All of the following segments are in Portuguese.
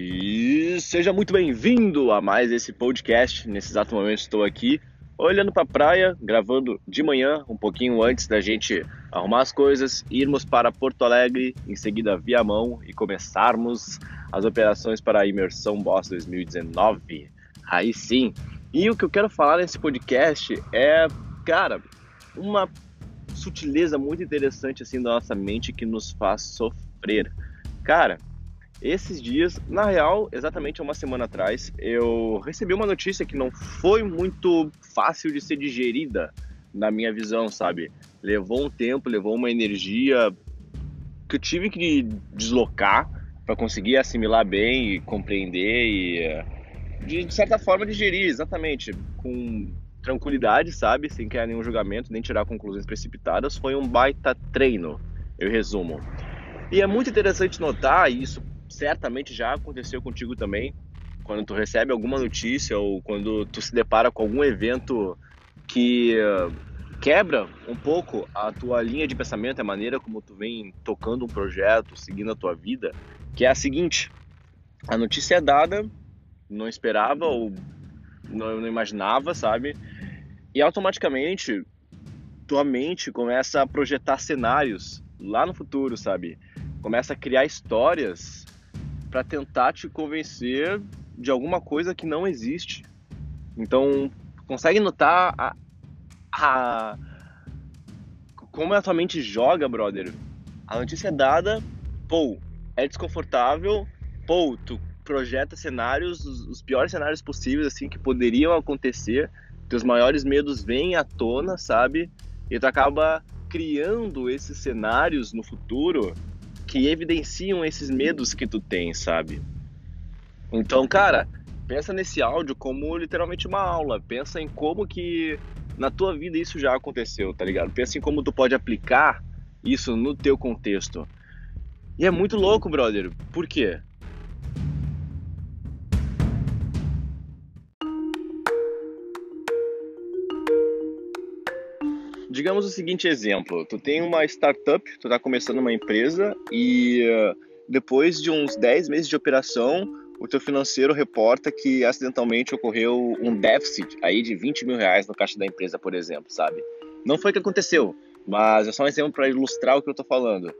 E seja muito bem-vindo a mais esse podcast. Nesse exato momento estou aqui olhando para a praia, gravando de manhã, um pouquinho antes da gente arrumar as coisas, irmos para Porto Alegre, em seguida Viamão e começarmos as operações para a Imersão Boss 2019. Aí sim. E o que eu quero falar nesse podcast é, cara, uma sutileza muito interessante assim da nossa mente que nos faz sofrer. Cara, esses dias, na real, exatamente uma semana atrás, eu recebi uma notícia que não foi muito fácil de ser digerida na minha visão, sabe? Levou um tempo, levou uma energia que eu tive que deslocar para conseguir assimilar bem e compreender e de, certa forma digerir, exatamente, com tranquilidade, sabe? Sem criar nenhum julgamento, nem tirar conclusões precipitadas. Foi um baita treino, eu resumo. E é muito interessante notar, isso certamente já aconteceu contigo também, quando tu recebe alguma notícia ou quando tu se depara com algum evento que uh, quebra um pouco a tua linha de pensamento, a maneira como tu vem tocando um projeto, seguindo a tua vida, que é a seguinte: a notícia é dada, não esperava ou não, não imaginava, sabe? E automaticamente tua mente começa a projetar cenários lá no futuro, sabe? Começa a criar histórias para tentar te convencer de alguma coisa que não existe. Então, consegue notar a, a como a tua mente joga, brother? A notícia é dada, pô, é desconfortável, pô, tu projeta cenários, os, os piores cenários possíveis, assim, que poderiam acontecer, teus maiores medos vêm à tona, sabe? E tu acaba criando esses cenários no futuro que evidenciam esses medos que tu tem, sabe? Então, cara, pensa nesse áudio como literalmente uma aula. Pensa em como que na tua vida isso já aconteceu, tá ligado? Pensa em como tu pode aplicar isso no teu contexto. E é muito louco, brother. Por quê? Digamos o seguinte exemplo: tu tem uma startup, tu está começando uma empresa e uh, depois de uns 10 meses de operação, o teu financeiro reporta que acidentalmente ocorreu um déficit aí de 20 mil reais no caixa da empresa, por exemplo, sabe? Não foi o que aconteceu, mas é só um exemplo para ilustrar o que eu estou falando.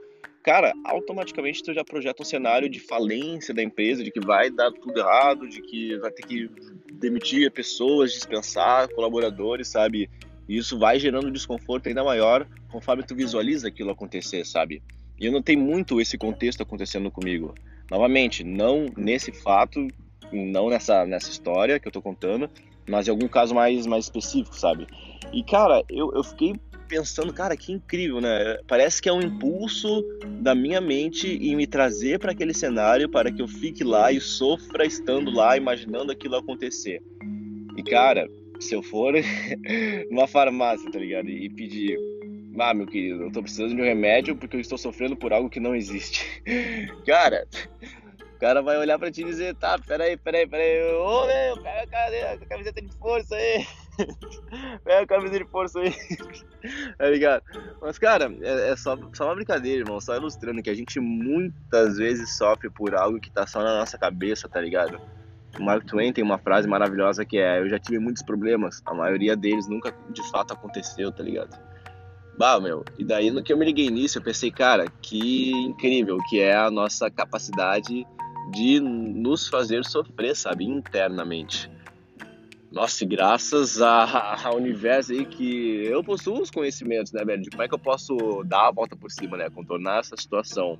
Cara, automaticamente tu já projeta um cenário de falência da empresa, de que vai dar tudo errado, de que vai ter que demitir pessoas, dispensar colaboradores, sabe? E isso vai gerando desconforto ainda maior conforme tu visualiza aquilo acontecer, sabe? E eu notei muito esse contexto acontecendo comigo. Novamente, não nesse fato, não nessa, nessa história que eu tô contando, mas em algum caso mais, mais específico, sabe? E, cara, eu, eu fiquei pensando, cara, que incrível, né? Parece que é um impulso da minha mente em me trazer para aquele cenário para que eu fique lá e sofra estando lá, imaginando aquilo acontecer. E, cara, se eu for numa farmácia, tá ligado? E pedir, ah, meu querido, eu tô precisando de um remédio porque eu estou sofrendo por algo que não existe. Cara, o cara vai olhar pra ti e dizer, tá, peraí, peraí, peraí, ô meu, pega a camiseta de força aí. pega a camiseta de força aí. tá ligado? Mas, cara, é, é, só, só uma brincadeira, irmão. Só ilustrando que a gente muitas vezes sofre por algo que tá só na nossa cabeça, tá ligado? O Mark Twain tem uma frase maravilhosa que é: Eu já tive muitos problemas, a maioria deles nunca de fato aconteceu, tá ligado? Bah, meu, e daí no que eu me liguei nisso, eu pensei, cara, que incrível que é a nossa capacidade de nos fazer sofrer, sabe, internamente. Nossa, graças ao universo aí que eu possuo os conhecimentos, né, velho? De como é que eu posso dar a volta por cima, né? Contornar essa situação.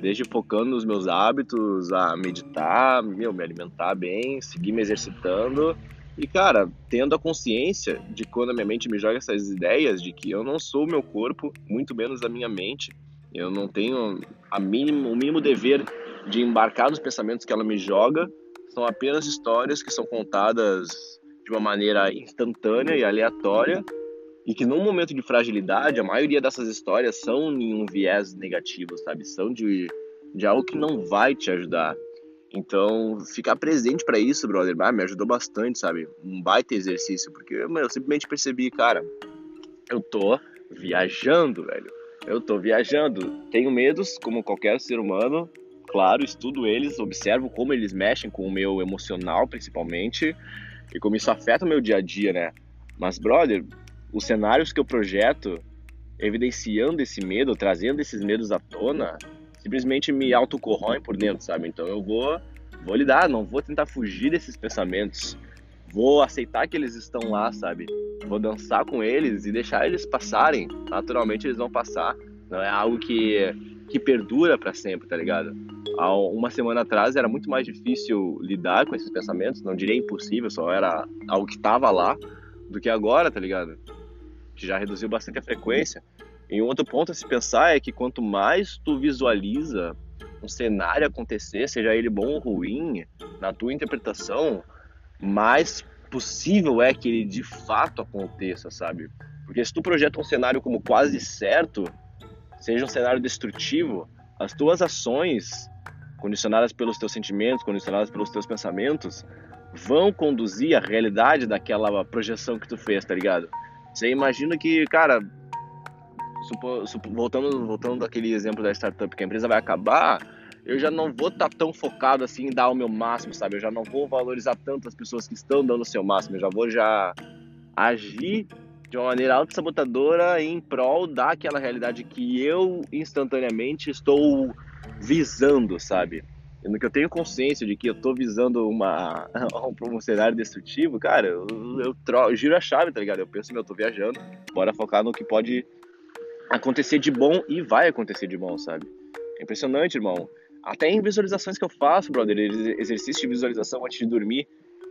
Desde focando nos meus hábitos, a meditar, meu, me alimentar bem, seguir me exercitando. E, cara, tendo a consciência de quando a minha mente me joga essas ideias de que eu não sou o meu corpo, muito menos a minha mente. Eu não tenho a mínimo, o mínimo dever de embarcar nos pensamentos que ela me joga. São apenas histórias que são contadas de uma maneira instantânea e aleatória e que num momento de fragilidade, a maioria dessas histórias são em um viés negativo, sabe? São de, de algo que não vai te ajudar. Então, ficar presente para isso, brother, me ajudou bastante, sabe? Um baita exercício, porque eu simplesmente percebi, cara, eu tô viajando, velho. Eu tô viajando. Tenho medos, como qualquer ser humano, claro, estudo eles, observo como eles mexem com o meu emocional, principalmente, e como isso afeta o meu dia a dia, né? Mas, brother, os cenários que eu projeto, evidenciando esse medo, trazendo esses medos à tona, simplesmente me autocorroem por dentro, sabe? Então eu vou, vou lidar, não vou tentar fugir desses pensamentos. Vou aceitar que eles estão lá, sabe? Vou dançar com eles e deixar eles passarem. Naturalmente eles vão passar. Não é algo que, que perdura para sempre, tá ligado? Há uma semana atrás era muito mais difícil lidar com esses pensamentos, não diria impossível, só era algo que tava lá, do que agora, tá ligado? Que já reduziu bastante a frequência. E um outro ponto a se pensar é que quanto mais tu visualiza um cenário acontecer, seja ele bom ou ruim, na tua interpretação, mais possível é que ele de fato aconteça, sabe? Porque se tu projeta um cenário como quase certo, seja um cenário destrutivo, as tuas ações, condicionadas pelos teus sentimentos, condicionadas pelos teus pensamentos, vão conduzir a realidade daquela projeção que tu fez, tá ligado? Você imagina que, cara, supo, supo, voltando, voltando daquele exemplo da startup, que a empresa vai acabar, eu já não vou estar tá tão focado assim em dar o meu máximo, sabe? Eu já não vou valorizar tanto as pessoas que estão dando o seu máximo, eu já vou já agir de uma maneira auto-sabotadora em prol daquela realidade que eu instantaneamente estou visando, sabe? No que eu tenho consciência de que eu estou visando uma, um cenário destrutivo, cara, eu, eu, eu, giro a chave, tá ligado? Eu penso, meu, eu tô viajando, bora focar no que pode acontecer de bom e vai acontecer de bom, sabe? É impressionante, irmão. Até em visualizações que eu faço, brother, exercício de visualização antes de dormir,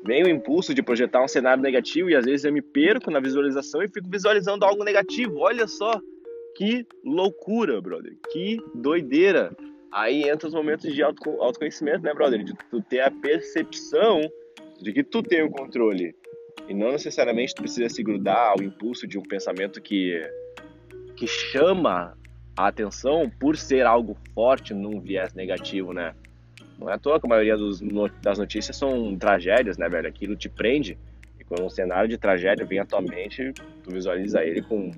vem o impulso de projetar um cenário negativo e às vezes eu me perco na visualização e fico visualizando algo negativo. Olha só que loucura, brother. Que doideira. Aí entra os momentos de auto, autoconhecimento, né, brother? De tu ter a percepção de que tu tem o controle. E não necessariamente tu precisa se grudar ao impulso de um pensamento que que chama a atenção por ser algo forte num viés negativo, né? Não é à toa que a maioria dos, das notícias são tragédias, né, velho? Aquilo te prende. E quando um cenário de tragédia vem à tua mente, tu visualiza ele com,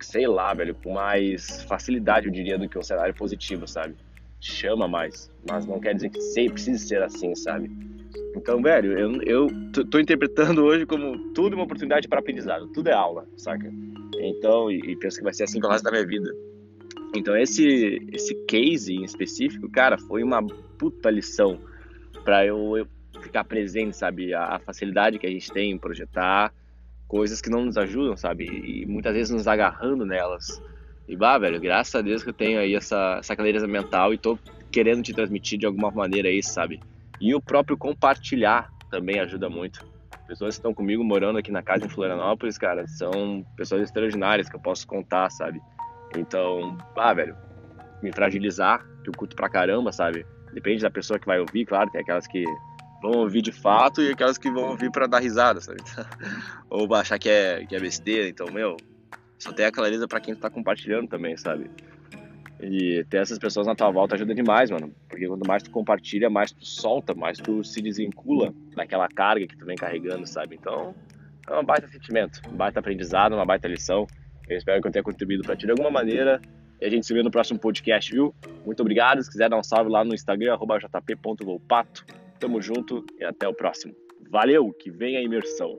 sei lá, velho, com mais facilidade, eu diria, do que um cenário positivo, sabe? Chama mais. Mas não quer dizer que sempre precise ser assim, sabe? Então, velho, eu, eu tô interpretando hoje como tudo uma oportunidade para aprendizado. Tudo é aula, saca? Então, e, e penso que vai ser assim pelo resto da minha vida. Então, esse, esse case em específico, cara, foi uma puta lição para eu, eu, ficar presente, sabe? A, a, facilidade que a gente tem em projetar coisas que não nos ajudam, sabe? E, muitas vezes nos agarrando nelas. E, bah, velho, graças a Deus que eu tenho aí essa, essa clareza mental e tô querendo te transmitir de alguma maneira isso, sabe? E o próprio compartilhar também ajuda muito pessoas que estão comigo morando aqui na casa em Florianópolis, cara, são pessoas extraordinárias que eu posso contar, sabe? Então, ah, velho, me fragilizar, que eu curto pra caramba, sabe? Depende da pessoa que vai ouvir, claro, tem aquelas que vão ouvir de fato e aquelas que vão ouvir para dar risada, sabe? Ou achar que é, que é besteira, então, meu, só tem a clareza para quem tá compartilhando também, sabe? E ter essas pessoas na tua volta ajuda demais, mano. Porque quanto mais tu compartilha, mais tu solta, mais tu se desvincula daquela carga que tu vem carregando, sabe? Então, é um baita sentimento, um baita aprendizado, uma baita lição. Eu espero que eu tenha contribuído para ti de alguma maneira. E a gente se vê no próximo podcast, viu? Muito obrigado. Se quiser dar um salve lá no Instagram, jp.volpato. Tamo junto e até o próximo. Valeu, que vem a imersão.